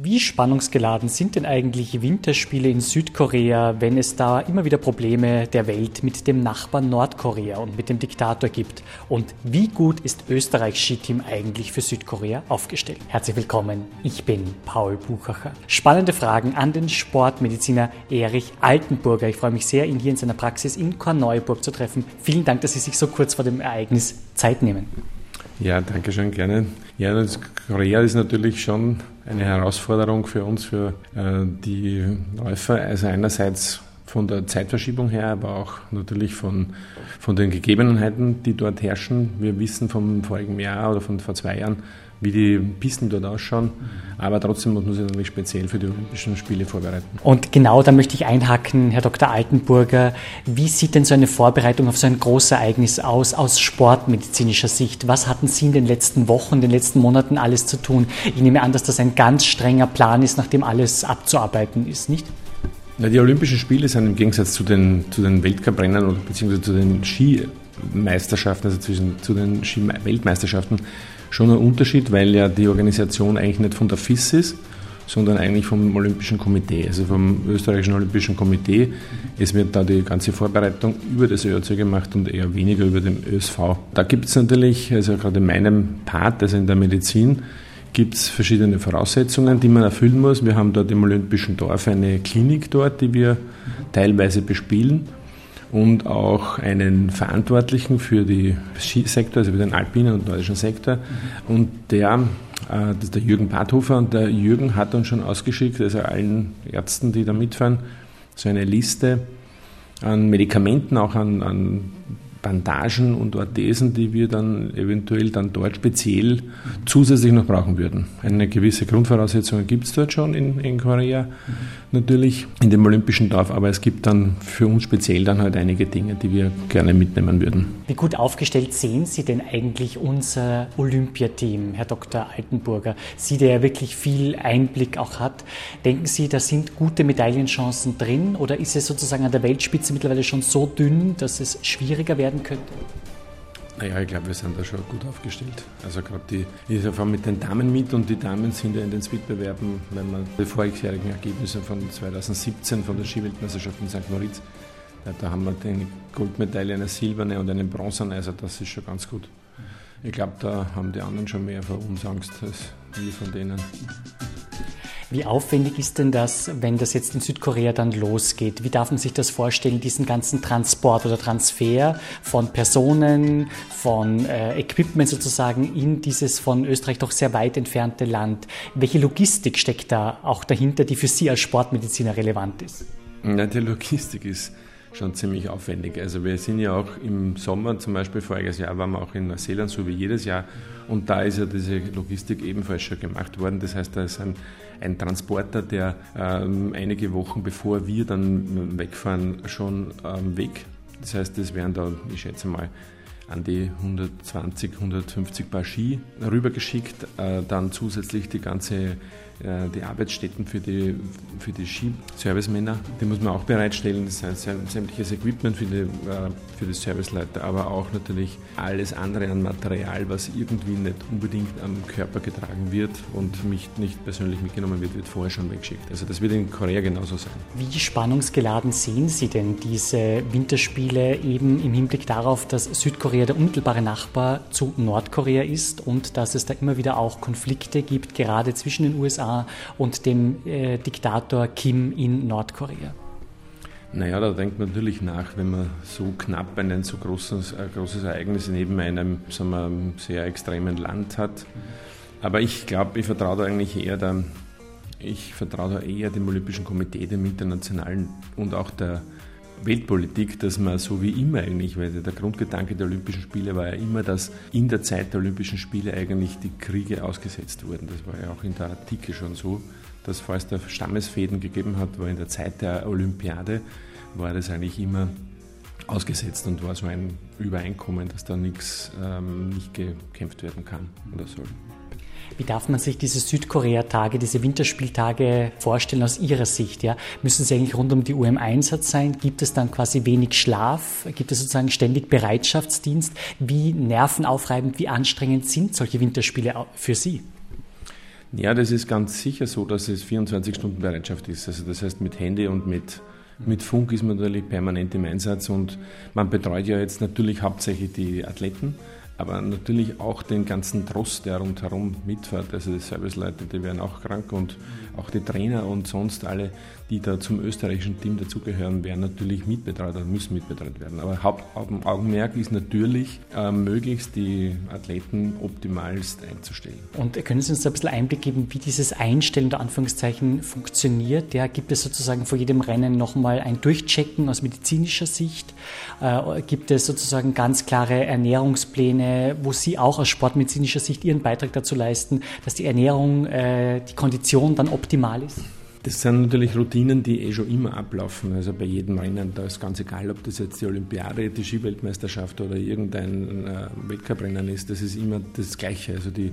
Wie spannungsgeladen sind denn eigentlich Winterspiele in Südkorea, wenn es da immer wieder Probleme der Welt mit dem Nachbarn Nordkorea und mit dem Diktator gibt? Und wie gut ist Österreichs Skiteam eigentlich für Südkorea aufgestellt? Herzlich willkommen, ich bin Paul Buchacher. Spannende Fragen an den Sportmediziner Erich Altenburger. Ich freue mich sehr, ihn hier in seiner Praxis in Korneuburg zu treffen. Vielen Dank, dass Sie sich so kurz vor dem Ereignis Zeit nehmen. Ja, danke schön, gerne. Ja, das Korea ist natürlich schon eine Herausforderung für uns, für äh, die Läufer. Also einerseits von der Zeitverschiebung her, aber auch natürlich von, von den Gegebenheiten, die dort herrschen. Wir wissen vom vorigen Jahr oder von vor zwei Jahren, wie die Pisten dort ausschauen. Aber trotzdem muss man sich natürlich speziell für die Olympischen Spiele vorbereiten. Und genau da möchte ich einhaken, Herr Dr. Altenburger. Wie sieht denn so eine Vorbereitung auf so ein Großereignis aus, aus sportmedizinischer Sicht? Was hatten Sie in den letzten Wochen, den letzten Monaten alles zu tun? Ich nehme an, dass das ein ganz strenger Plan ist, nachdem alles abzuarbeiten ist, nicht? Ja, die Olympischen Spiele sind im Gegensatz zu den, zu den Weltcuprennen oder beziehungsweise zu den Skimeisterschaften, also zwischen, zu den Ski-Weltmeisterschaften, schon ein Unterschied, weil ja die Organisation eigentlich nicht von der FIS ist, sondern eigentlich vom Olympischen Komitee, also vom österreichischen Olympischen Komitee. Es wird da die ganze Vorbereitung über das ÖOC gemacht und eher weniger über den ÖSV. Da gibt es natürlich, also gerade in meinem Part, also in der Medizin, gibt es verschiedene Voraussetzungen, die man erfüllen muss. Wir haben dort im Olympischen Dorf eine Klinik dort, die wir teilweise bespielen und auch einen Verantwortlichen für den Skisektor, also für den alpinen und nordischen Sektor. Und der, äh, das ist der Jürgen Badhofer, und der Jürgen hat uns schon ausgeschickt, also allen Ärzten, die da mitfahren, so eine Liste an Medikamenten, auch an, an Bandagen und Orthesen, die wir dann eventuell dann dort speziell zusätzlich noch brauchen würden. Eine gewisse Grundvoraussetzung gibt es dort schon in, in Korea, natürlich in dem Olympischen Dorf, aber es gibt dann für uns speziell dann halt einige Dinge, die wir gerne mitnehmen würden. Wie gut aufgestellt sehen Sie denn eigentlich unser Olympiateam, Herr Dr. Altenburger? Sie, der ja wirklich viel Einblick auch hat. Denken Sie, da sind gute Medaillenchancen drin oder ist es sozusagen an der Weltspitze mittlerweile schon so dünn, dass es schwieriger werden werden könnte? Naja, ich glaube, wir sind da schon gut aufgestellt. Also gerade die, ich fahre mit den Damen mit und die Damen sind ja in den Wettbewerben, wenn man die vorjährigen Ergebnisse von 2017 von der Skiweltmeisterschaft in St. Moritz, da haben wir eine Goldmedaille, eine silberne und eine bronzene, also das ist schon ganz gut. Ich glaube, da haben die anderen schon mehr vor uns Angst als wir von denen. Wie aufwendig ist denn das, wenn das jetzt in Südkorea dann losgeht? Wie darf man sich das vorstellen, diesen ganzen Transport oder Transfer von Personen, von äh, Equipment sozusagen in dieses von Österreich doch sehr weit entfernte Land? Welche Logistik steckt da auch dahinter, die für Sie als Sportmediziner relevant ist? Ja, die Logistik ist schon ziemlich aufwendig. Also wir sind ja auch im Sommer, zum Beispiel voriges Jahr waren wir auch in Neuseeland, so wie jedes Jahr. Und da ist ja diese Logistik ebenfalls schon gemacht worden. Das heißt, da ist ein, ein Transporter, der ähm, einige Wochen bevor wir dann wegfahren, schon ähm, weg. Das heißt, das wären da, ich schätze mal, an die 120, 150 Paar Ski rübergeschickt, äh, dann zusätzlich die ganze die Arbeitsstätten für die, für die Ski-Servicemänner, die muss man auch bereitstellen. Das heißt sämtliches Equipment für die, äh, für die Serviceleiter, aber auch natürlich alles andere an Material, was irgendwie nicht unbedingt am Körper getragen wird und mich nicht persönlich mitgenommen wird, wird vorher schon weggeschickt. Also das wird in Korea genauso sein. Wie spannungsgeladen sehen Sie denn diese Winterspiele eben im Hinblick darauf, dass Südkorea der unmittelbare Nachbar zu Nordkorea ist und dass es da immer wieder auch Konflikte gibt, gerade zwischen den USA und dem äh, Diktator Kim in Nordkorea? Naja, da denkt man natürlich nach, wenn man so knapp ein so großes, ein großes Ereignis neben einem sagen wir, sehr extremen Land hat. Aber ich glaube, ich vertraue da eigentlich eher der, ich vertraue da eher dem Olympischen Komitee, dem internationalen und auch der Weltpolitik, dass man so wie immer eigentlich, weil der Grundgedanke der Olympischen Spiele war ja immer, dass in der Zeit der Olympischen Spiele eigentlich die Kriege ausgesetzt wurden. Das war ja auch in der Artikel schon so, dass falls da Stammesfäden gegeben hat, war in der Zeit der Olympiade, war das eigentlich immer ausgesetzt und war so ein Übereinkommen, dass da nichts ähm, nicht gekämpft werden kann oder soll. Wie darf man sich diese Südkorea-Tage, diese Winterspieltage vorstellen aus Ihrer Sicht? Ja? Müssen sie eigentlich rund um die Uhr im Einsatz sein? Gibt es dann quasi wenig Schlaf? Gibt es sozusagen ständig Bereitschaftsdienst? Wie nervenaufreibend, wie anstrengend sind solche Winterspiele für Sie? Ja, das ist ganz sicher so, dass es 24 Stunden Bereitschaft ist. Also das heißt, mit Handy und mit, mit Funk ist man natürlich permanent im Einsatz und man betreut ja jetzt natürlich hauptsächlich die Athleten, aber natürlich auch den ganzen Trost, der rundherum mitfährt. Also die Serviceleute, die werden auch krank und auch die Trainer und sonst alle, die da zum österreichischen Team dazugehören, werden natürlich mitbetreut oder müssen mitbetreut werden. Aber Hauptaugenmerk ist natürlich, äh, möglichst die Athleten optimalst einzustellen. Und können Sie uns da ein bisschen Einblick geben, wie dieses Einstellen der Anführungszeichen funktioniert? Ja, gibt es sozusagen vor jedem Rennen nochmal ein Durchchecken aus medizinischer Sicht? Äh, gibt es sozusagen ganz klare Ernährungspläne, wo Sie auch aus sportmedizinischer Sicht Ihren Beitrag dazu leisten, dass die Ernährung, äh, die Kondition dann optimal ist? Das sind natürlich Routinen, die eh schon immer ablaufen. Also bei jedem Rennen, da ist ganz egal, ob das jetzt die Olympiade, die Skiweltmeisterschaft oder irgendein äh, Weltcuprennen ist, das ist immer das Gleiche. Also die,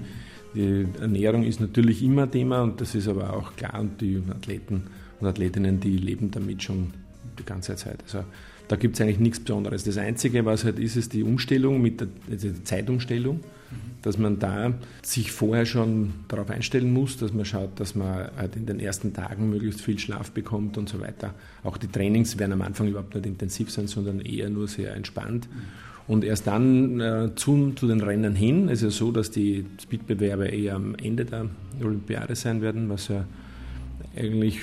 die Ernährung ist natürlich immer Thema und das ist aber auch klar und die Athleten und Athletinnen, die leben damit schon die ganze Zeit. Also da gibt es eigentlich nichts Besonderes. Das Einzige, was halt ist, ist die Umstellung mit der, also die Zeitumstellung dass man da sich vorher schon darauf einstellen muss, dass man schaut, dass man halt in den ersten Tagen möglichst viel Schlaf bekommt und so weiter. Auch die Trainings werden am Anfang überhaupt nicht intensiv sein, sondern eher nur sehr entspannt. Und erst dann äh, zu, zu, den Rennen hin, ist es ja so, dass die Speedbewerbe eher am Ende der Olympiade sein werden, was ja eigentlich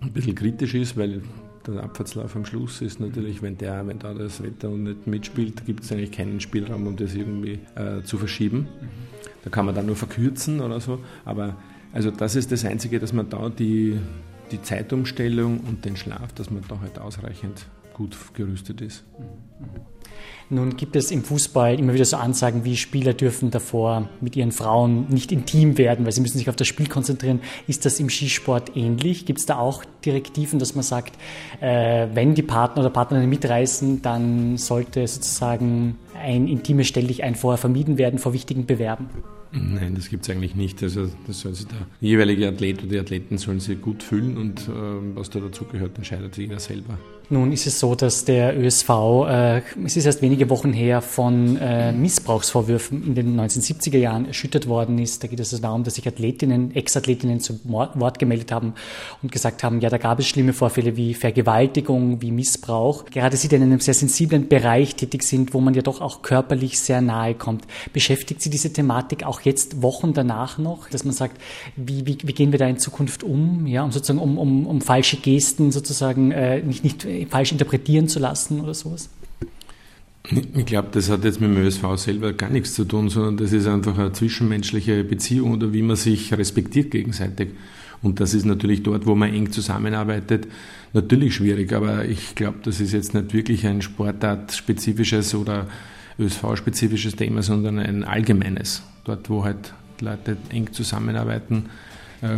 ein bisschen kritisch ist, weil der Abfahrtslauf am Schluss ist natürlich, wenn, der, wenn da das Wetter nicht mitspielt, gibt es eigentlich keinen Spielraum, um das irgendwie äh, zu verschieben. Da kann man dann nur verkürzen oder so. Aber also das ist das Einzige, dass man da die, die Zeitumstellung und den Schlaf, dass man da halt ausreichend gut gerüstet ist. Nun gibt es im Fußball immer wieder so Ansagen wie Spieler dürfen davor mit ihren Frauen nicht intim werden, weil sie müssen sich auf das Spiel konzentrieren. Ist das im Skisport ähnlich? Gibt es da auch Direktiven, dass man sagt, äh, wenn die Partner oder Partnerinnen mitreisen, dann sollte sozusagen ein intimes Stelldichein vorher vermieden werden vor wichtigen Bewerben? Nein, das gibt es eigentlich nicht. Also das soll sich der jeweilige Athlet oder die Athleten sollen sich gut fühlen und äh, was da dazugehört, entscheidet jeder selber. Nun ist es so, dass der ÖSV, äh, es ist erst wenige Wochen her, von äh, Missbrauchsvorwürfen in den 1970er Jahren erschüttert worden ist. Da geht es also darum, dass sich Athletinnen, Ex-Athletinnen zu Wort gemeldet haben und gesagt haben, ja, da gab es schlimme Vorfälle wie Vergewaltigung, wie Missbrauch. Gerade sie, die in einem sehr sensiblen Bereich tätig sind, wo man ja doch auch körperlich sehr nahe kommt. Beschäftigt Sie diese Thematik auch jetzt Wochen danach noch, dass man sagt, wie, wie, wie gehen wir da in Zukunft um, ja, um sozusagen um, um, um falsche Gesten sozusagen äh, nicht, nicht falsch interpretieren zu lassen oder sowas? Ich glaube, das hat jetzt mit dem ÖSV selber gar nichts zu tun, sondern das ist einfach eine zwischenmenschliche Beziehung oder wie man sich respektiert gegenseitig. Und das ist natürlich dort, wo man eng zusammenarbeitet, natürlich schwierig. Aber ich glaube, das ist jetzt nicht wirklich ein Sportart-spezifisches oder ÖSV-spezifisches Thema, sondern ein allgemeines. Dort, wo halt Leute eng zusammenarbeiten, äh,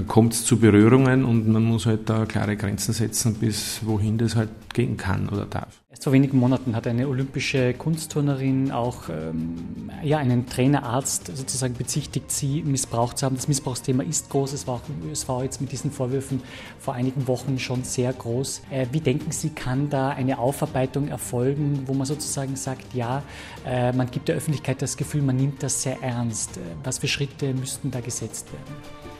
kommt es zu Berührungen und man muss halt da klare Grenzen setzen, bis wohin das halt gehen kann oder darf. Erst vor wenigen Monaten hat eine olympische Kunstturnerin auch ähm, ja, einen Trainerarzt sozusagen bezichtigt, sie missbraucht zu haben. Das Missbrauchsthema ist groß. Es war im ÖSV jetzt mit diesen Vorwürfen vor einigen Wochen schon sehr groß. Äh, wie denken Sie, kann da eine Aufarbeitung erfolgen, wo man sozusagen sagt, ja, äh, man gibt der Öffentlichkeit das Gefühl, man nimmt das sehr ernst. Äh, was für Schritte müssten da gesetzt werden?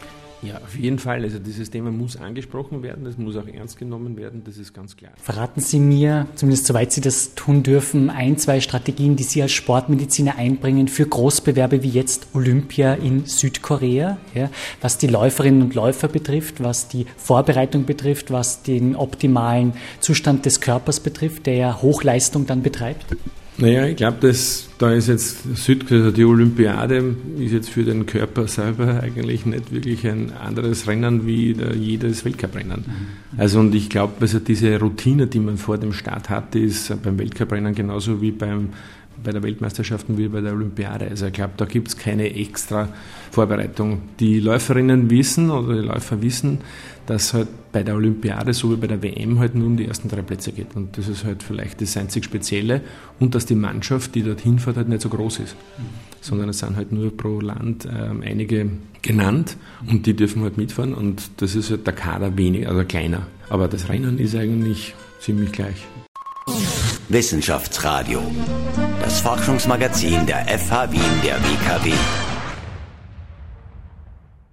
Ja, auf jeden Fall. Also dieses Thema muss angesprochen werden, es muss auch ernst genommen werden, das ist ganz klar. Verraten Sie mir, zumindest soweit Sie das tun dürfen, ein, zwei Strategien, die Sie als Sportmediziner einbringen für Großbewerbe wie jetzt Olympia in Südkorea, ja, was die Läuferinnen und Läufer betrifft, was die Vorbereitung betrifft, was den optimalen Zustand des Körpers betrifft, der ja Hochleistung dann betreibt? Naja, ich glaube, da ist jetzt Süd, also die Olympiade ist jetzt für den Körper selber eigentlich nicht wirklich ein anderes Rennen wie jedes Weltcuprennen. Mhm. Also und ich glaube, also diese Routine, die man vor dem Start hat, ist beim Weltcuprennen genauso wie beim bei der Weltmeisterschaften wie bei der Olympiade. Also ich glaube, da gibt es keine extra Vorbereitung. Die Läuferinnen wissen oder die Läufer wissen, dass halt bei der Olympiade so wie bei der WM halt nur um die ersten drei Plätze geht. Und das ist halt vielleicht das einzig Spezielle und dass die Mannschaft, die dorthin fährt, halt nicht so groß ist. Sondern es sind halt nur pro Land ähm, einige genannt und die dürfen halt mitfahren und das ist halt der Kader weniger, also kleiner. Aber das Rennen ist eigentlich ziemlich gleich. Wissenschaftsradio. Das Forschungsmagazin der FH Wien der WKW.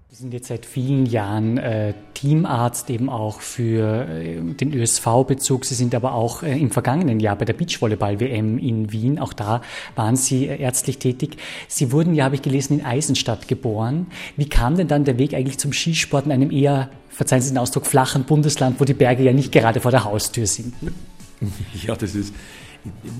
Sie sind jetzt seit vielen Jahren äh, Teamarzt eben auch für äh, den ÖSV-Bezug. Sie sind aber auch äh, im vergangenen Jahr bei der Beachvolleyball-WM in Wien, auch da waren Sie äh, ärztlich tätig. Sie wurden ja, habe ich gelesen, in Eisenstadt geboren. Wie kam denn dann der Weg eigentlich zum Skisport in einem eher, verzeihen Sie den Ausdruck, flachen Bundesland, wo die Berge ja nicht gerade vor der Haustür sind? Ja, das ist,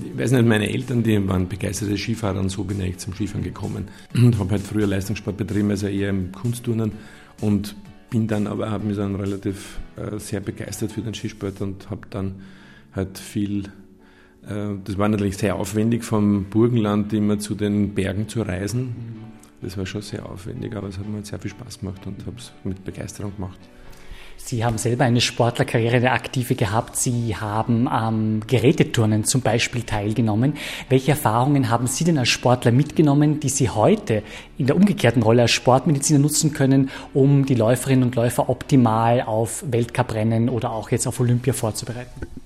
ich weiß nicht, meine Eltern, die waren begeisterte Skifahrer und so bin ich zum Skifahren gekommen. Und habe halt früher Leistungssport betrieben, also eher im Kunstturnen und bin dann aber, habe mich dann relativ äh, sehr begeistert für den Skisport und habe dann halt viel, äh, das war natürlich sehr aufwendig, vom Burgenland immer zu den Bergen zu reisen. Das war schon sehr aufwendig, aber es hat mir halt sehr viel Spaß gemacht und habe es mit Begeisterung gemacht. Sie haben selber eine Sportlerkarriere, eine aktive gehabt. Sie haben am Geräteturnen zum Beispiel teilgenommen. Welche Erfahrungen haben Sie denn als Sportler mitgenommen, die Sie heute in der umgekehrten Rolle als Sportmediziner nutzen können, um die Läuferinnen und Läufer optimal auf Weltcuprennen oder auch jetzt auf Olympia vorzubereiten?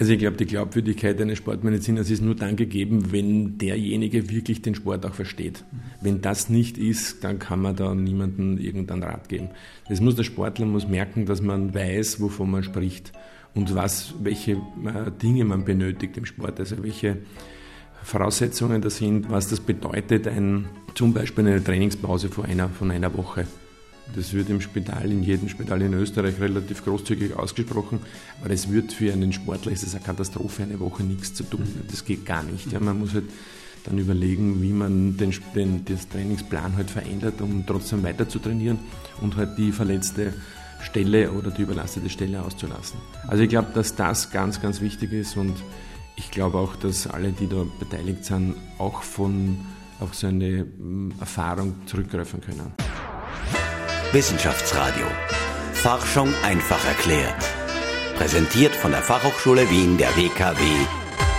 Also ich glaube, die Glaubwürdigkeit eines Sportmediziners ist nur dann gegeben, wenn derjenige wirklich den Sport auch versteht. Wenn das nicht ist, dann kann man da niemandem irgendeinen Rat geben. Das muss der Sportler muss merken, dass man weiß, wovon man spricht und was, welche äh, Dinge man benötigt im Sport, also welche Voraussetzungen da sind, was das bedeutet, ein, zum Beispiel eine Trainingspause von einer, von einer Woche. Das wird im Spital, in jedem Spital in Österreich relativ großzügig ausgesprochen, aber das wird für einen Sportler, ist es eine Katastrophe, eine Woche nichts zu tun. Das geht gar nicht. Ja, man muss halt dann überlegen, wie man den, den das Trainingsplan halt verändert, um trotzdem weiter zu trainieren und halt die verletzte Stelle oder die überlastete Stelle auszulassen. Also ich glaube, dass das ganz, ganz wichtig ist und ich glaube auch, dass alle, die da beteiligt sind, auch von auf so eine mm, Erfahrung zurückgreifen können. Wissenschaftsradio. Forschung einfach erklärt. Präsentiert von der Fachhochschule Wien der WKW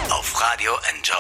auf Radio Enjoy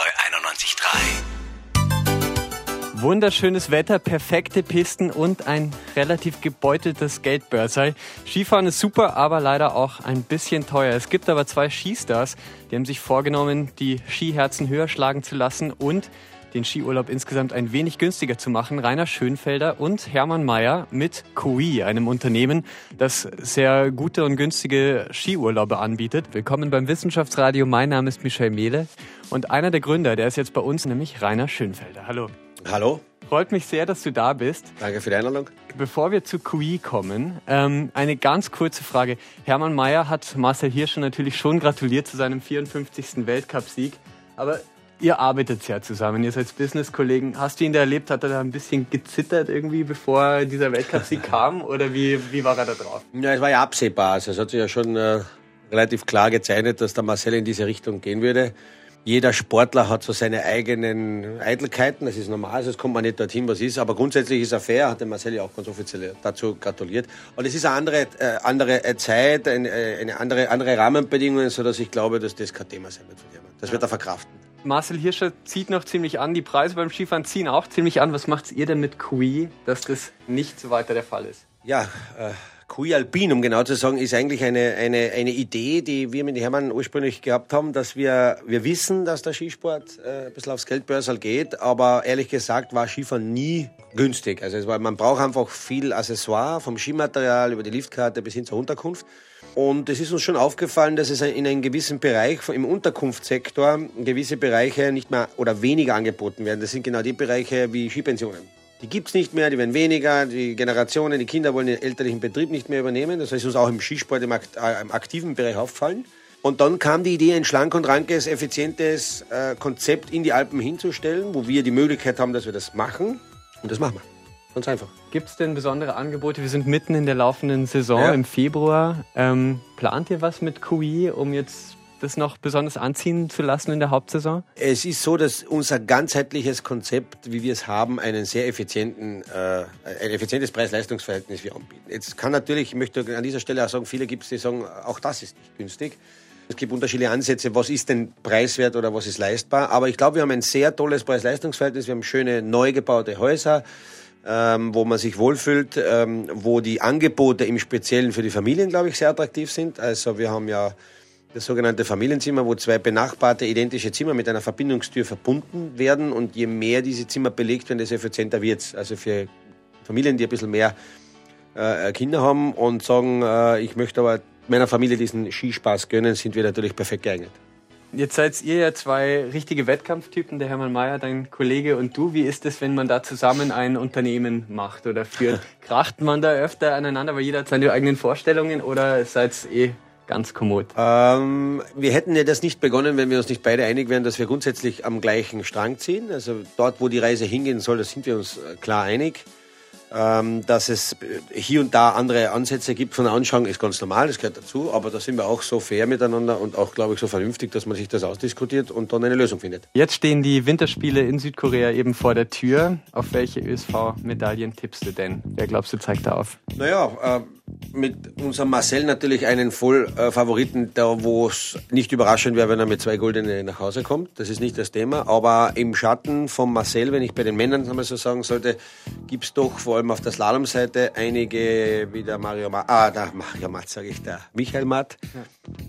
91.3. Wunderschönes Wetter, perfekte Pisten und ein relativ gebeuteltes Geldbörserl. Skifahren ist super, aber leider auch ein bisschen teuer. Es gibt aber zwei Skistars, die haben sich vorgenommen, die Skiherzen höher schlagen zu lassen und den Skiurlaub insgesamt ein wenig günstiger zu machen. Rainer Schönfelder und Hermann Mayer mit Kui, einem Unternehmen, das sehr gute und günstige Skiurlaube anbietet. Willkommen beim Wissenschaftsradio. Mein Name ist Michel Mehle und einer der Gründer, der ist jetzt bei uns, nämlich Rainer Schönfelder. Hallo. Hallo. Freut mich sehr, dass du da bist. Danke für die Einladung. Bevor wir zu QI kommen, ähm, eine ganz kurze Frage. Hermann Mayer hat Marcel Hirscher natürlich schon gratuliert zu seinem 54. Weltcupsieg. Aber ihr arbeitet ja zusammen, ihr seid Business-Kollegen. Hast du ihn da erlebt? Hat er da ein bisschen gezittert irgendwie, bevor dieser Weltcup-Sieg kam? Oder wie, wie war er da drauf? Ja, es war ja absehbar. Also es hat sich ja schon äh, relativ klar gezeichnet, dass der Marcel in diese Richtung gehen würde. Jeder Sportler hat so seine eigenen Eitelkeiten, das ist normal, sonst kommt man nicht dorthin, was ist. Aber grundsätzlich ist er fair, hat der Marcel ja auch ganz offiziell dazu gratuliert. Und es ist eine andere, äh, andere äh, Zeit, eine, äh, eine andere, andere Rahmenbedingungen, sodass ich glaube, dass das kein Thema sein wird für jemanden. Das wird er verkraften. Marcel Hirscher zieht noch ziemlich an, die Preise beim Skifahren ziehen auch ziemlich an. Was macht ihr denn mit Kui, dass das nicht so weiter der Fall ist? Ja, äh, Kui Alpin, um genau zu sagen, ist eigentlich eine, eine, eine Idee, die wir mit Hermann ursprünglich gehabt haben, dass wir, wir wissen, dass der Skisport äh, ein bisschen aufs Geldbörsal geht, aber ehrlich gesagt war Skifahren nie günstig. Also es war, man braucht einfach viel Accessoire, vom Skimaterial über die Liftkarte bis hin zur Unterkunft. Und es ist uns schon aufgefallen, dass es in einem gewissen Bereich im Unterkunftssektor gewisse Bereiche nicht mehr oder weniger angeboten werden. Das sind genau die Bereiche wie Skipensionen. Die gibt's nicht mehr, die werden weniger, die Generationen, die Kinder wollen den elterlichen Betrieb nicht mehr übernehmen. Das heißt uns auch im Skisport, im, äh, aktiven Bereich auffallen. Und dann kam die Idee, ein schlank und rankes, effizientes äh, Konzept in die Alpen hinzustellen, wo wir die Möglichkeit haben, dass wir das machen. Und das machen wir. Ganz einfach. Gibt es denn besondere Angebote? Wir sind mitten in der laufenden Saison ja. im Februar. Ähm, plant ihr was mit QI, um jetzt das noch besonders anziehen zu lassen in der Hauptsaison? Es ist so, dass unser ganzheitliches Konzept, wie wir es haben, einen sehr effizienten, äh, ein effizientes Preis-Leistungs-Verhältnis wir anbieten. Jetzt kann natürlich, ich möchte an dieser Stelle auch sagen, viele gibt es, die sagen, auch das ist nicht günstig. Es gibt unterschiedliche Ansätze, was ist denn preiswert oder was ist leistbar. Aber ich glaube, wir haben ein sehr tolles Preis-Leistungs-Verhältnis. Wir haben schöne, neu gebaute Häuser ähm, wo man sich wohlfühlt, ähm, wo die Angebote im Speziellen für die Familien, glaube ich, sehr attraktiv sind. Also wir haben ja das sogenannte Familienzimmer, wo zwei benachbarte identische Zimmer mit einer Verbindungstür verbunden werden. Und je mehr diese Zimmer belegt werden, desto effizienter wird es. Also für Familien, die ein bisschen mehr äh, Kinder haben und sagen, äh, ich möchte aber meiner Familie diesen Skispaß gönnen, sind wir natürlich perfekt geeignet. Jetzt seid ihr ja zwei richtige Wettkampftypen, der Hermann Mayer, dein Kollege und du. Wie ist es, wenn man da zusammen ein Unternehmen macht oder führt? Kracht man da öfter aneinander, weil jeder hat seine eigenen Vorstellungen oder seid ihr eh ganz kommod? Ähm, wir hätten ja das nicht begonnen, wenn wir uns nicht beide einig wären, dass wir grundsätzlich am gleichen Strang ziehen. Also dort, wo die Reise hingehen soll, da sind wir uns äh, klar einig. Ähm, dass es hier und da andere Ansätze gibt von der Anschauung, ist ganz normal, das gehört dazu, aber da sind wir auch so fair miteinander und auch, glaube ich, so vernünftig, dass man sich das ausdiskutiert und dann eine Lösung findet. Jetzt stehen die Winterspiele in Südkorea eben vor der Tür. Auf welche ÖSV-Medaillen tippst du denn? Wer glaubst du zeigt da auf? Naja, äh, mit unserem Marcel natürlich einen Vollfavoriten, da wo es nicht überraschend wäre, wenn er mit zwei Goldene nach Hause kommt. Das ist nicht das Thema. Aber im Schatten von Marcel, wenn ich bei den Männern einmal so sagen sollte, gibt es doch vor allem auf der Slalomseite einige, wie der Mario Matt, ah, der Mario Matt, sage ich, der Michael Matt, ja.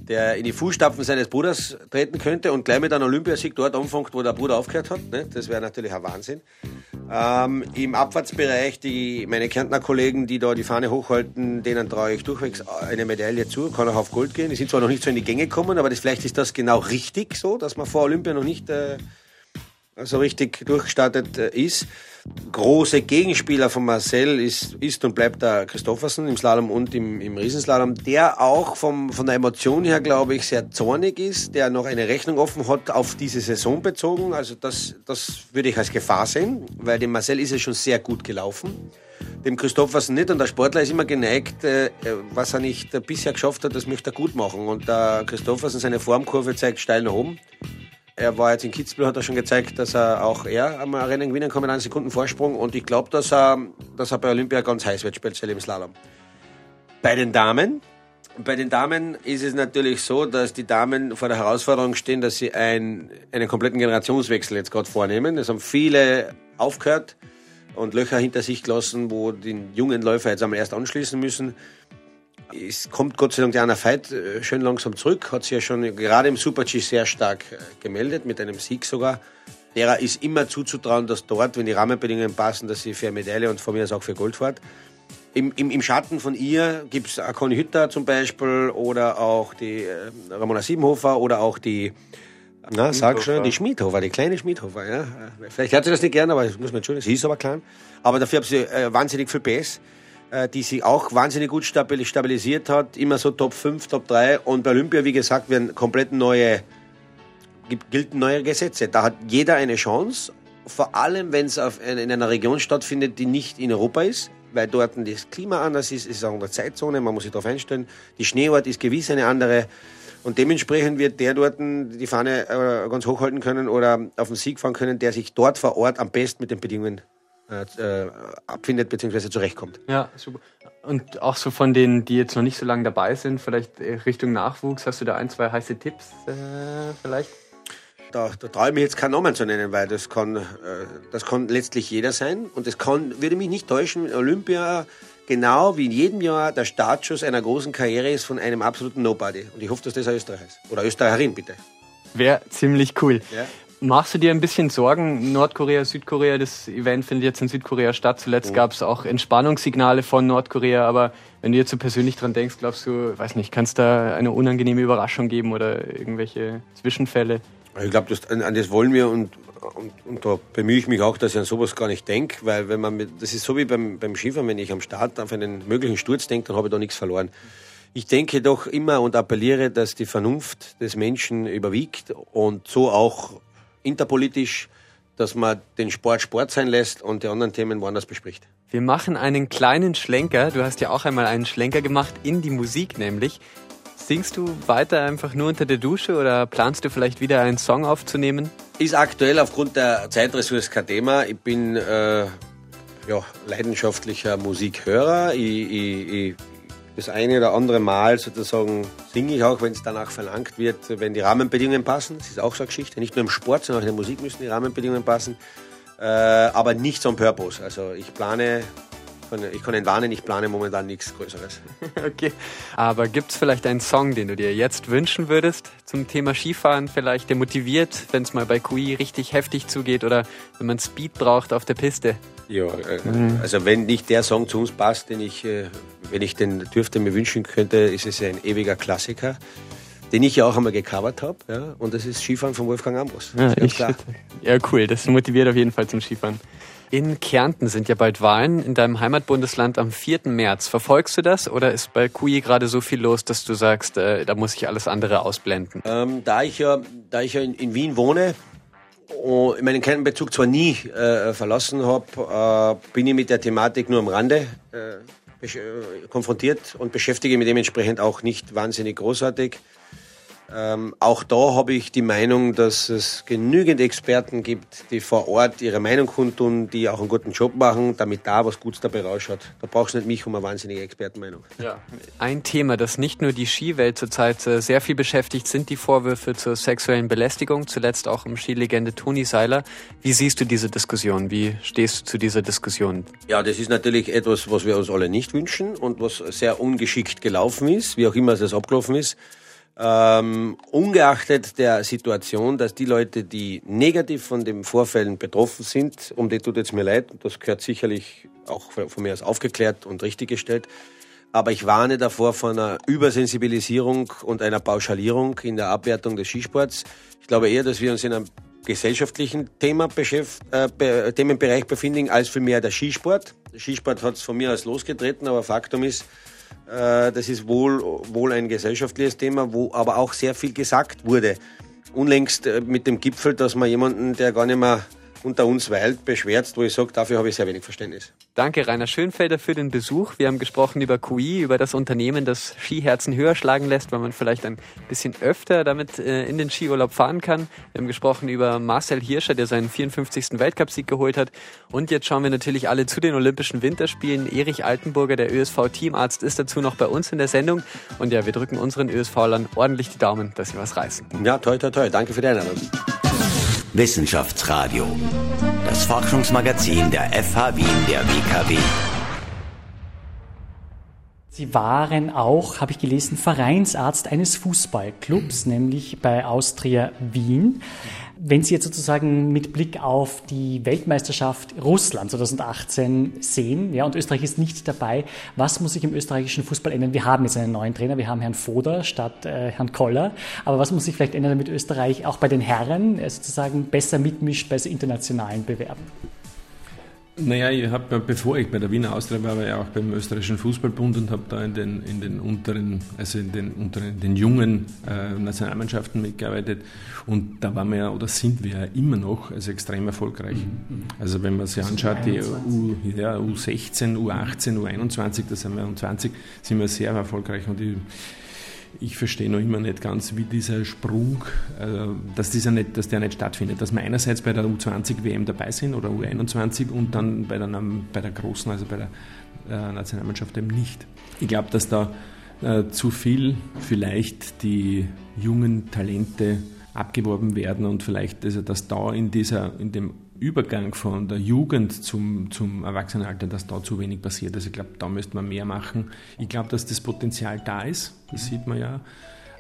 Der in die Fußstapfen seines Bruders treten könnte und gleich mit einem Olympiasieg dort anfängt, wo der Bruder aufgehört hat. Ne? Das wäre natürlich ein Wahnsinn. Ähm, Im Abfahrtsbereich die, meine Kärntner Kollegen, die da die Fahne hochhalten, denen traue ich durchwegs eine Medaille zu, kann auch auf Gold gehen. Die sind zwar noch nicht so in die Gänge gekommen, aber das, vielleicht ist das genau richtig so, dass man vor Olympia noch nicht äh, so richtig durchgestartet äh, ist. Große Gegenspieler von Marcel ist, ist und bleibt der Christoffersen im Slalom und im, im Riesenslalom, der auch vom, von der Emotion her, glaube ich, sehr zornig ist, der noch eine Rechnung offen hat auf diese Saison bezogen. Also das, das würde ich als Gefahr sehen, weil dem Marcel ist es schon sehr gut gelaufen. Dem Christoffersen nicht und der Sportler ist immer geneigt, äh, was er nicht bisher geschafft hat, das möchte er gut machen. Und der Christoffersen, seine Formkurve zeigt steil nach oben. Er war jetzt in Kitzbühel, hat er schon gezeigt, dass er auch er am Rennen gewinnen kann mit einem Sekunden Vorsprung. Und ich glaube, dass er, dass er bei Olympia ganz heiß wird, speziell im Slalom. Bei den Damen, bei den Damen ist es natürlich so, dass die Damen vor der Herausforderung stehen, dass sie ein, einen kompletten Generationswechsel jetzt gerade vornehmen. Es haben viele aufgehört und Löcher hinter sich gelassen, wo die jungen Läufer jetzt einmal erst anschließen müssen. Es kommt Gott sei Dank Diana Veit äh, schön langsam zurück, hat sich ja schon gerade im Super-G sehr stark äh, gemeldet, mit einem Sieg sogar. Derer ist immer zuzutrauen, dass dort, wenn die Rahmenbedingungen passen, dass sie für Medaille und von mir aus auch für Gold fährt. Im, im, Im Schatten von ihr gibt es Conny Hütter zum Beispiel oder auch die äh, Ramona Siebenhofer oder auch die, na, sag schon, die Schmiedhofer, die kleine Schmiedhofer. Ja. Vielleicht hat sie das nicht gern, aber das muss man entschuldigen, sie ist aber klein. Aber dafür hat sie äh, wahnsinnig viel Bass. Äh, die sich auch wahnsinnig gut stabilisiert hat, immer so Top 5, Top 3 und bei Olympia, wie gesagt, werden komplett neue, gelten neue Gesetze. Da hat jeder eine Chance, vor allem wenn es in einer Region stattfindet, die nicht in Europa ist, weil dort das Klima anders ist, es ist auch eine Zeitzone, man muss sich darauf einstellen. Die Schneeort ist gewiss eine andere. Und dementsprechend wird der dort die Fahne äh, ganz hochhalten können oder auf den Sieg fahren können, der sich dort vor Ort am besten mit den Bedingungen äh, abfindet bzw. zurechtkommt. Ja, super. Und auch so von denen, die jetzt noch nicht so lange dabei sind, vielleicht Richtung Nachwuchs, hast du da ein, zwei heiße Tipps äh, vielleicht? Da, da traue ich mich jetzt keinen Namen zu nennen, weil das kann, äh, das kann letztlich jeder sein. Und es kann, würde mich nicht täuschen, Olympia genau wie in jedem Jahr der Startschuss einer großen Karriere ist von einem absoluten Nobody. Und ich hoffe, dass das ein Österreich ist. Oder Österreicherin, bitte. Wäre ziemlich cool. Ja. Machst du dir ein bisschen Sorgen? Nordkorea, Südkorea, das Event findet jetzt in Südkorea statt. Zuletzt oh. gab es auch Entspannungssignale von Nordkorea, aber wenn du jetzt so persönlich dran denkst, glaubst du, weiß nicht, kann es da eine unangenehme Überraschung geben oder irgendwelche Zwischenfälle? Ich glaube, an, an, das wollen wir und, und, und, da bemühe ich mich auch, dass ich an sowas gar nicht denke, weil wenn man mit, das ist so wie beim, beim Skifahren, wenn ich am Start auf einen möglichen Sturz denke, dann habe ich da nichts verloren. Ich denke doch immer und appelliere, dass die Vernunft des Menschen überwiegt und so auch interpolitisch, dass man den Sport Sport sein lässt und die anderen Themen woanders bespricht. Wir machen einen kleinen Schlenker. Du hast ja auch einmal einen Schlenker gemacht in die Musik nämlich. Singst du weiter einfach nur unter der Dusche oder planst du vielleicht wieder einen Song aufzunehmen? Ist aktuell aufgrund der Zeitressource kein Thema. Ich bin äh, ja, leidenschaftlicher Musikhörer. Ich, ich, ich, das eine oder andere Mal sozusagen singe ich auch, wenn es danach verlangt wird, wenn die Rahmenbedingungen passen. Das ist auch so eine Geschichte. Nicht nur im Sport, sondern auch in der Musik müssen die Rahmenbedingungen passen. Äh, aber nicht on purpose. Also ich plane ich kann ihn warnen, ich plane momentan nichts Größeres. Okay. Aber gibt es vielleicht einen Song, den du dir jetzt wünschen würdest zum Thema Skifahren, vielleicht der motiviert, wenn es mal bei QI richtig heftig zugeht oder wenn man Speed braucht auf der Piste? Ja, äh, mhm. also wenn nicht der Song zu uns passt, den ich, äh, wenn ich den dürfte mir wünschen könnte, ist es ein ewiger Klassiker, den ich ja auch einmal gecovert habe. Ja, und das ist Skifahren von Wolfgang Ambros. Ja, ja, cool. Das motiviert auf jeden Fall zum Skifahren. In Kärnten sind ja bald Wahlen in deinem Heimatbundesland am 4. März. Verfolgst du das oder ist bei QI gerade so viel los, dass du sagst, äh, da muss ich alles andere ausblenden? Ähm, da ich ja, da ich ja in, in Wien wohne, und ich meinen Kernbezug zwar nie äh, verlassen habe, äh, bin ich mit der Thematik nur am Rande äh, äh konfrontiert und beschäftige mich dementsprechend auch nicht wahnsinnig großartig. Ähm, auch da habe ich die Meinung, dass es genügend Experten gibt, die vor Ort ihre Meinung kundtun, die auch einen guten Job machen, damit da was Gutes dabei rausschaut. Da brauchst du nicht mich um eine wahnsinnige Expertenmeinung. Ja. Ein Thema, das nicht nur die Skiwelt zurzeit äh, sehr viel beschäftigt, sind die Vorwürfe zur sexuellen Belästigung, zuletzt auch um Skilegende Toni Seiler. Wie siehst du diese Diskussion? Wie stehst du zu dieser Diskussion? Ja, das ist natürlich etwas, was wir uns alle nicht wünschen und was sehr ungeschickt gelaufen ist, wie auch immer es abgelaufen ist. Ähm, ungeachtet der Situation, dass die Leute, die negativ von den Vorfällen betroffen sind, um die tut jetzt mir leid, das gehört sicherlich auch von mir aus aufgeklärt und richtiggestellt, aber ich warne davor von einer Übersensibilisierung und einer Pauschalierung in der Abwertung des Skisports. Ich glaube eher, dass wir uns in einem gesellschaftlichen Thema äh, Themenbereich befinden, als vielmehr der Skisport. Der Skisport hat es von mir aus losgetreten, aber Faktum ist, das ist wohl, wohl ein gesellschaftliches Thema, wo aber auch sehr viel gesagt wurde. Unlängst äh, mit dem Gipfel, dass man jemanden, der gar nicht mehr unter uns weilt, beschwert, wo ich sage, dafür habe ich sehr wenig Verständnis. Danke, Rainer Schönfelder, für den Besuch. Wir haben gesprochen über QI, über das Unternehmen, das Skiherzen höher schlagen lässt, weil man vielleicht ein bisschen öfter damit äh, in den Skiurlaub fahren kann. Wir haben gesprochen über Marcel Hirscher, der seinen 54. Weltcupsieg geholt hat. Und jetzt schauen wir natürlich alle zu den Olympischen Winterspielen. Erich Altenburger, der ÖSV-Teamarzt, ist dazu noch bei uns in der Sendung. Und ja, wir drücken unseren ÖSV-Lern ordentlich die Daumen, dass sie was reißen. Ja, toll, toll, toll. Danke für die Einladung. Wissenschaftsradio. Das Forschungsmagazin der FH Wien der WKW. Sie waren auch, habe ich gelesen, Vereinsarzt eines Fußballclubs, nämlich bei Austria Wien. Wenn Sie jetzt sozusagen mit Blick auf die Weltmeisterschaft Russland 2018 sehen, ja, und Österreich ist nicht dabei, was muss sich im österreichischen Fußball ändern? Wir haben jetzt einen neuen Trainer, wir haben Herrn Foder statt äh, Herrn Koller, aber was muss sich vielleicht ändern, damit Österreich auch bei den Herren äh, sozusagen besser mitmischt bei so internationalen Bewerben? Naja, ich habe, bevor ich bei der Wiener Austria war, war ich auch beim österreichischen Fußballbund und habe da in den, in den unteren, also in den unteren, den jungen äh, Nationalmannschaften mitgearbeitet. Und da waren wir ja, oder sind wir ja immer noch also extrem erfolgreich. Mhm. Also wenn man sich anschaut, die U, ja, U16, U18, U21, das sind wir und 20, sind wir sehr erfolgreich. Und ich, ich verstehe noch immer nicht ganz, wie dieser Sprung, äh, dass, dieser nicht, dass der nicht stattfindet. Dass wir einerseits bei der U20-WM dabei sind oder U21 und dann bei der, bei der großen, also bei der äh, Nationalmannschaft eben nicht. Ich glaube, dass da äh, zu viel vielleicht die jungen Talente abgeworben werden und vielleicht, also dass da in, dieser, in dem Übergang von der Jugend zum, zum Erwachsenenalter, dass da zu wenig passiert. Also ich glaube, da müsste man mehr machen. Ich glaube, dass das Potenzial da ist, das sieht man ja.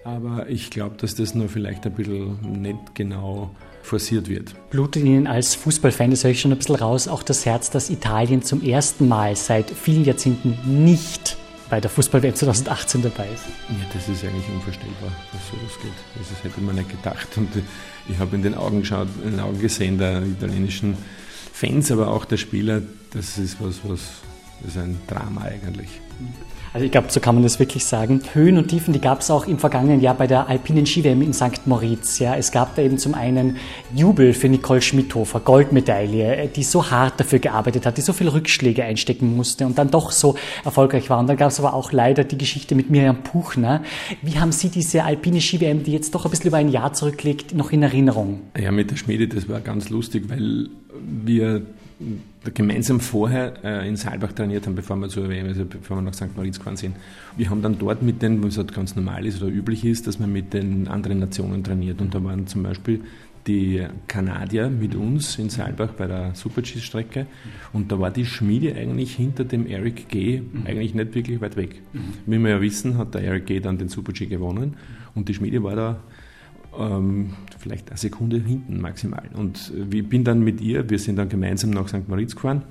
Aber ich glaube, dass das nur vielleicht ein bisschen nicht genau forciert wird. Blutet Ihnen als Fußballfan, das höre ich schon ein bisschen raus, auch das Herz, dass Italien zum ersten Mal seit vielen Jahrzehnten nicht bei der Fußball-WM 2018 dabei ist. Ja, das ist eigentlich unvorstellbar, dass sowas geht. Das hätte man nicht gedacht. Und ich habe in den Augen geschaut, in den Augen gesehen der italienischen Fans, aber auch der Spieler, das ist was, was das ist ein Drama eigentlich. Also ich glaube, so kann man das wirklich sagen. Höhen und Tiefen, die gab es auch im vergangenen Jahr bei der alpinen Ski-WM in St. Moritz. Ja. Es gab da eben zum einen Jubel für Nicole Schmidhofer, Goldmedaille, die so hart dafür gearbeitet hat, die so viele Rückschläge einstecken musste und dann doch so erfolgreich war. Und dann gab es aber auch leider die Geschichte mit Miriam Puchner. Wie haben Sie diese alpine Ski-WM, die jetzt doch ein bisschen über ein Jahr zurückliegt, noch in Erinnerung? Ja, mit der Schmiede, das war ganz lustig, weil wir gemeinsam vorher äh, in Saalbach trainiert haben, bevor wir zur WM, also bevor wir nach St. Moritz gefahren sind. Wir haben dann dort mit den, was halt ganz normal ist oder üblich ist, dass man mit den anderen Nationen trainiert. Und da waren zum Beispiel die Kanadier mit uns in Saalbach bei der Super-G-Strecke und da war die Schmiede eigentlich hinter dem Eric G. eigentlich nicht wirklich weit weg. Wie wir ja wissen, hat der Eric G. dann den Super-G gewonnen und die Schmiede war da ähm, vielleicht eine Sekunde hinten maximal. Und ich bin dann mit ihr, wir sind dann gemeinsam nach St. Moritz gefahren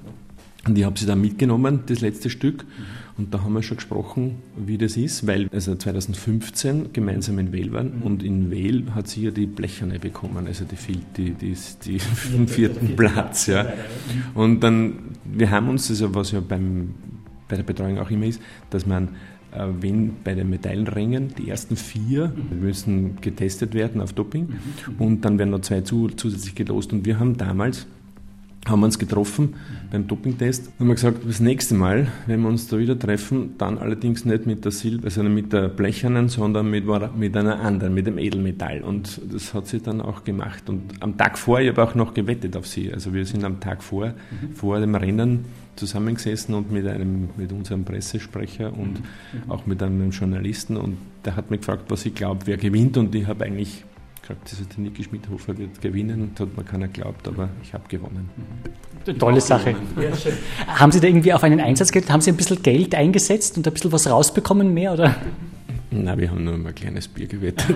und ich habe sie dann mitgenommen, das letzte Stück. Und da haben wir schon gesprochen, wie das ist, weil also 2015 gemeinsam in Weil waren mhm. und in Weil hat sie ja die Blecherne bekommen, also die, die, die, die, den vierten Platz. Ja. Und dann, wir haben uns, also was ja beim, bei der Betreuung auch immer ist, dass man äh, wenn bei den Medaillenringen die ersten vier müssen getestet werden auf Doping und dann werden noch zwei zusätzlich gelost. Und wir haben damals haben wir uns getroffen beim Dopingtest und haben wir gesagt, das nächste Mal, wenn wir uns da wieder treffen, dann allerdings nicht mit der Silber, also mit der blechernen, sondern mit, mit einer anderen, mit dem Edelmetall. Und das hat sie dann auch gemacht. Und am Tag vor, ich habe auch noch gewettet auf sie. Also wir sind am Tag vor, mhm. vor dem Rennen zusammengesessen und mit einem, mit unserem Pressesprecher und mhm. auch mit einem Journalisten und der hat mich gefragt, was ich glaube, wer gewinnt und ich habe eigentlich gesagt, der Niki Schmidhofer wird gewinnen, das hat mir keiner geglaubt, aber ich habe gewonnen. Mhm. Tolle Sache. Ja, haben Sie da irgendwie auf einen Einsatz gedacht? Haben Sie ein bisschen Geld eingesetzt und ein bisschen was rausbekommen mehr? Oder? Nein, wir haben nur ein kleines Bier gewettet.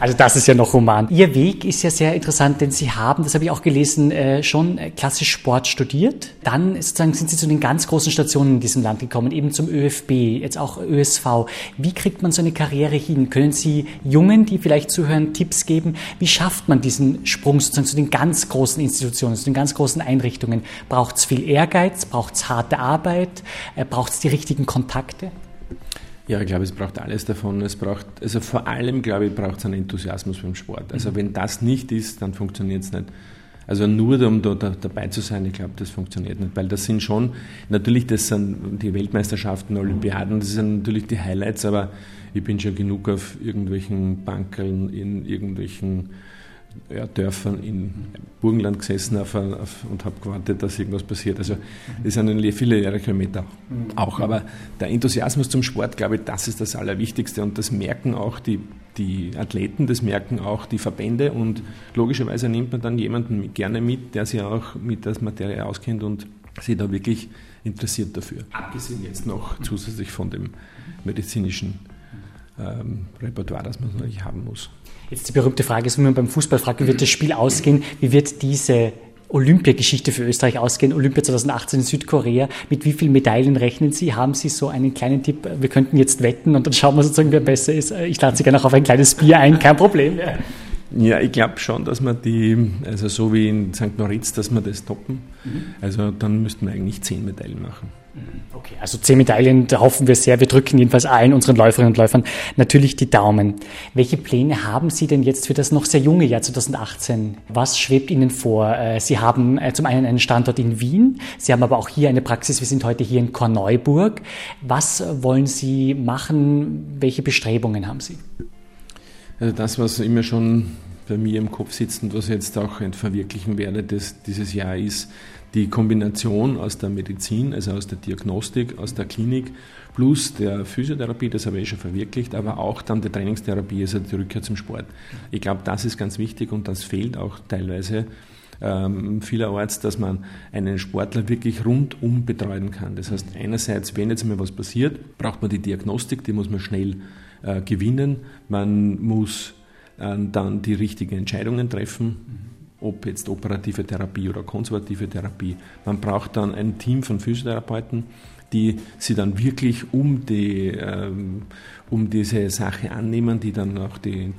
Also das ist ja noch human. Ihr Weg ist ja sehr interessant, denn Sie haben, das habe ich auch gelesen, äh, schon klassisch Sport studiert. Dann sozusagen sind Sie zu den ganz großen Stationen in diesem Land gekommen, eben zum ÖFB, jetzt auch ÖSV. Wie kriegt man so eine Karriere hin? Können Sie Jungen, die vielleicht zuhören, Tipps geben? Wie schafft man diesen Sprung sozusagen zu den ganz großen Institutionen, zu den ganz großen Einrichtungen? Braucht es viel Ehrgeiz? Braucht es harte Arbeit? Äh, Braucht es die richtigen Kontakte? Ja, ich glaube, es braucht alles davon. Es braucht, also vor allem, glaube ich, braucht es einen Enthusiasmus beim Sport. Also mhm. wenn das nicht ist, dann funktioniert es nicht. Also nur um da, da, dabei zu sein, ich glaube, das funktioniert nicht, weil das sind schon, natürlich, das sind die Weltmeisterschaften, Olympiaden, das sind natürlich die Highlights, aber ich bin schon genug auf irgendwelchen Bankeln, in irgendwelchen ja, Dörfern in Burgenland gesessen auf, auf, und habe gewartet, dass irgendwas passiert. Also das sind viele leere Kilometer auch. Aber der Enthusiasmus zum Sport, glaube ich, das ist das Allerwichtigste. Und das merken auch die, die Athleten, das merken auch die Verbände. Und logischerweise nimmt man dann jemanden gerne mit, der sich auch mit der Materie auskennt und sich da wirklich interessiert dafür. Abgesehen jetzt noch zusätzlich von dem medizinischen ähm, Repertoire, das man natürlich haben muss. Jetzt die berühmte Frage ist, wenn man beim Fußball fragt, wie wird das Spiel ausgehen? Wie wird diese Olympiageschichte für Österreich ausgehen? Olympia 2018 in Südkorea. Mit wie vielen Medaillen rechnen Sie? Haben Sie so einen kleinen Tipp? Wir könnten jetzt wetten und dann schauen wir sozusagen, wer besser ist. Ich lade Sie gerne auch auf ein kleines Bier ein, kein Problem. Ja. Ja, ich glaube schon, dass wir die, also so wie in St. Moritz, dass wir das toppen. Mhm. Also dann müssten wir eigentlich zehn Medaillen machen. Mhm. Okay, also zehn Medaillen, da hoffen wir sehr. Wir drücken jedenfalls allen unseren Läuferinnen und Läufern natürlich die Daumen. Welche Pläne haben Sie denn jetzt für das noch sehr junge Jahr 2018? Was schwebt Ihnen vor? Äh, Sie haben äh, zum einen einen Standort in Wien, Sie haben aber auch hier eine Praxis. Wir sind heute hier in Korneuburg. Was wollen Sie machen? Welche Bestrebungen haben Sie? Also das, was immer schon bei mir im Kopf sitzt und was ich jetzt auch verwirklichen werde, das, dieses Jahr ist die Kombination aus der Medizin, also aus der Diagnostik, aus der Klinik plus der Physiotherapie, das habe ich schon verwirklicht, aber auch dann der Trainingstherapie, also die Rückkehr zum Sport. Ich glaube, das ist ganz wichtig und das fehlt auch teilweise ähm, vielerorts, dass man einen Sportler wirklich rundum betreuen kann. Das heißt, einerseits, wenn jetzt mal was passiert, braucht man die Diagnostik, die muss man schnell äh, gewinnen. Man muss äh, dann die richtigen Entscheidungen treffen, ob jetzt operative Therapie oder konservative Therapie. Man braucht dann ein Team von Physiotherapeuten, die sie dann wirklich um, die, ähm, um diese Sache annehmen, die dann auch die,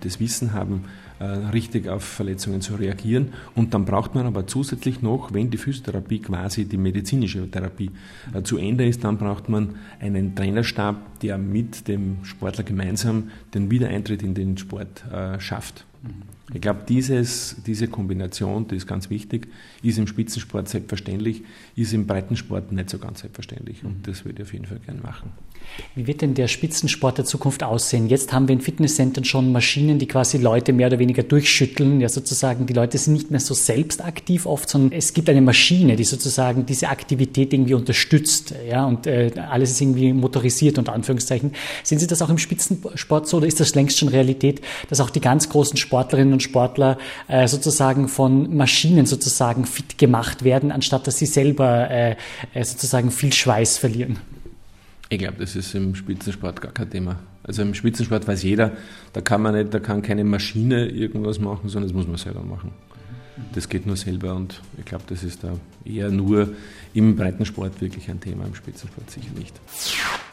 das Wissen haben, richtig auf Verletzungen zu reagieren. Und dann braucht man aber zusätzlich noch, wenn die Physiotherapie quasi die medizinische Therapie äh, zu Ende ist, dann braucht man einen Trainerstab, der mit dem Sportler gemeinsam den Wiedereintritt in den Sport äh, schafft. Mhm. Ich glaube, diese Kombination, die ist ganz wichtig, ist im Spitzensport selbstverständlich, ist im Breitensport nicht so ganz selbstverständlich. Und das würde ich auf jeden Fall gerne machen. Wie wird denn der Spitzensport der Zukunft aussehen? Jetzt haben wir in Fitnesscentern schon Maschinen, die quasi Leute mehr oder weniger durchschütteln. Ja, sozusagen, die Leute sind nicht mehr so selbst aktiv oft, sondern es gibt eine Maschine, die sozusagen diese Aktivität irgendwie unterstützt. Ja, und äh, alles ist irgendwie motorisiert, unter Anführungszeichen. Sehen Sie das auch im Spitzensport so oder ist das längst schon Realität, dass auch die ganz großen Sportlerinnen und Sportler äh, sozusagen von Maschinen sozusagen fit gemacht werden, anstatt dass sie selber äh, äh sozusagen viel Schweiß verlieren? Ich glaube, das ist im Spitzensport gar kein Thema. Also im Spitzensport weiß jeder, da kann man nicht, da kann keine Maschine irgendwas machen, sondern das muss man selber machen. Das geht nur selber und ich glaube, das ist da eher nur im Breitensport wirklich ein Thema, im Spitzensport sicher nicht.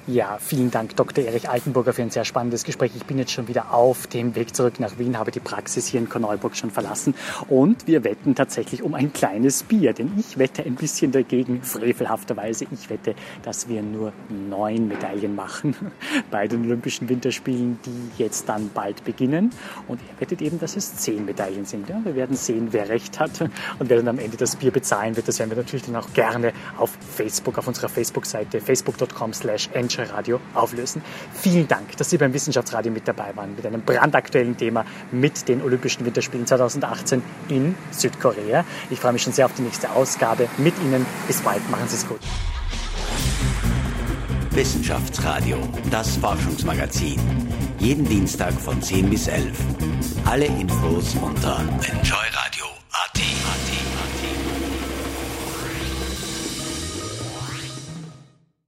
Ja, vielen Dank, Dr. Erich Altenburger, für ein sehr spannendes Gespräch. Ich bin jetzt schon wieder auf dem Weg zurück nach Wien, habe die Praxis hier in Korneuburg schon verlassen und wir wetten tatsächlich um ein kleines Bier, denn ich wette ein bisschen dagegen, frevelhafterweise. Ich wette, dass wir nur neun Medaillen machen bei den Olympischen Winterspielen, die jetzt dann bald beginnen. Und er wettet eben, dass es zehn Medaillen sind. Ja, wir werden sehen, wer recht hat und wer dann am Ende das Bier bezahlen wird. Das werden wir natürlich dann auch gerne auf Facebook, auf unserer Facebook-Seite facebook.com slash Radio auflösen. Vielen Dank, dass Sie beim Wissenschaftsradio mit dabei waren, mit einem brandaktuellen Thema mit den Olympischen Winterspielen 2018 in Südkorea. Ich freue mich schon sehr auf die nächste Ausgabe mit Ihnen. Bis bald, machen Sie es gut. Wissenschaftsradio, das Forschungsmagazin. Jeden Dienstag von 10 bis 11. Alle Infos unter Enjoy Radio.